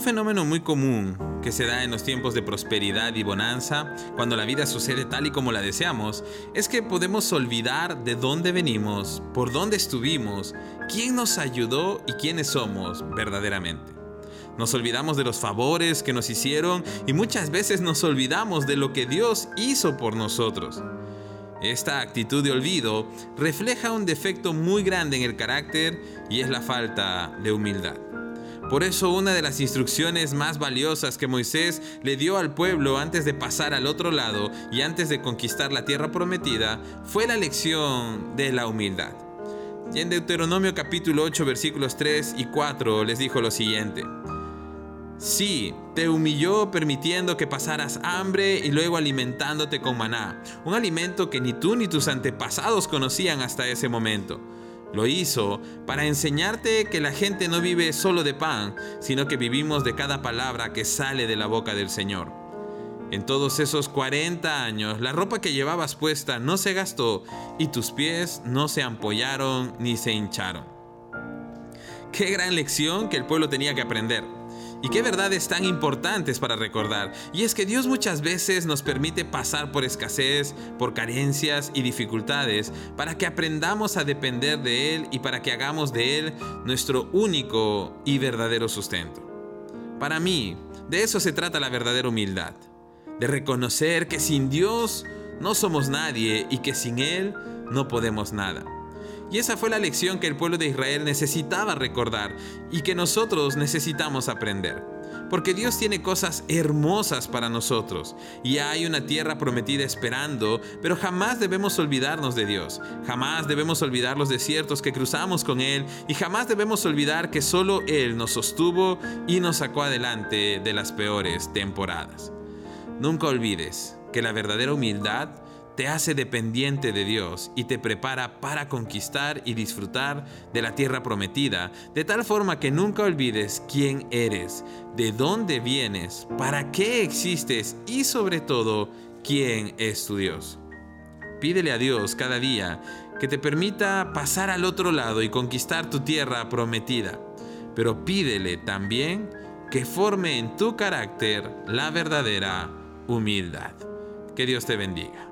Un fenómeno muy común que se da en los tiempos de prosperidad y bonanza, cuando la vida sucede tal y como la deseamos, es que podemos olvidar de dónde venimos, por dónde estuvimos, quién nos ayudó y quiénes somos verdaderamente. Nos olvidamos de los favores que nos hicieron y muchas veces nos olvidamos de lo que Dios hizo por nosotros. Esta actitud de olvido refleja un defecto muy grande en el carácter y es la falta de humildad. Por eso una de las instrucciones más valiosas que Moisés le dio al pueblo antes de pasar al otro lado y antes de conquistar la tierra prometida fue la lección de la humildad. Y en Deuteronomio capítulo 8 versículos 3 y 4 les dijo lo siguiente. Sí, te humilló permitiendo que pasaras hambre y luego alimentándote con maná, un alimento que ni tú ni tus antepasados conocían hasta ese momento. Lo hizo para enseñarte que la gente no vive solo de pan, sino que vivimos de cada palabra que sale de la boca del Señor. En todos esos 40 años, la ropa que llevabas puesta no se gastó y tus pies no se ampollaron ni se hincharon. Qué gran lección que el pueblo tenía que aprender. Y qué verdades tan importantes para recordar. Y es que Dios muchas veces nos permite pasar por escasez, por carencias y dificultades para que aprendamos a depender de Él y para que hagamos de Él nuestro único y verdadero sustento. Para mí, de eso se trata la verdadera humildad. De reconocer que sin Dios no somos nadie y que sin Él no podemos nada. Y esa fue la lección que el pueblo de Israel necesitaba recordar y que nosotros necesitamos aprender. Porque Dios tiene cosas hermosas para nosotros y hay una tierra prometida esperando, pero jamás debemos olvidarnos de Dios. Jamás debemos olvidar los desiertos que cruzamos con Él y jamás debemos olvidar que solo Él nos sostuvo y nos sacó adelante de las peores temporadas. Nunca olvides que la verdadera humildad te hace dependiente de Dios y te prepara para conquistar y disfrutar de la tierra prometida, de tal forma que nunca olvides quién eres, de dónde vienes, para qué existes y sobre todo quién es tu Dios. Pídele a Dios cada día que te permita pasar al otro lado y conquistar tu tierra prometida, pero pídele también que forme en tu carácter la verdadera humildad. Que Dios te bendiga.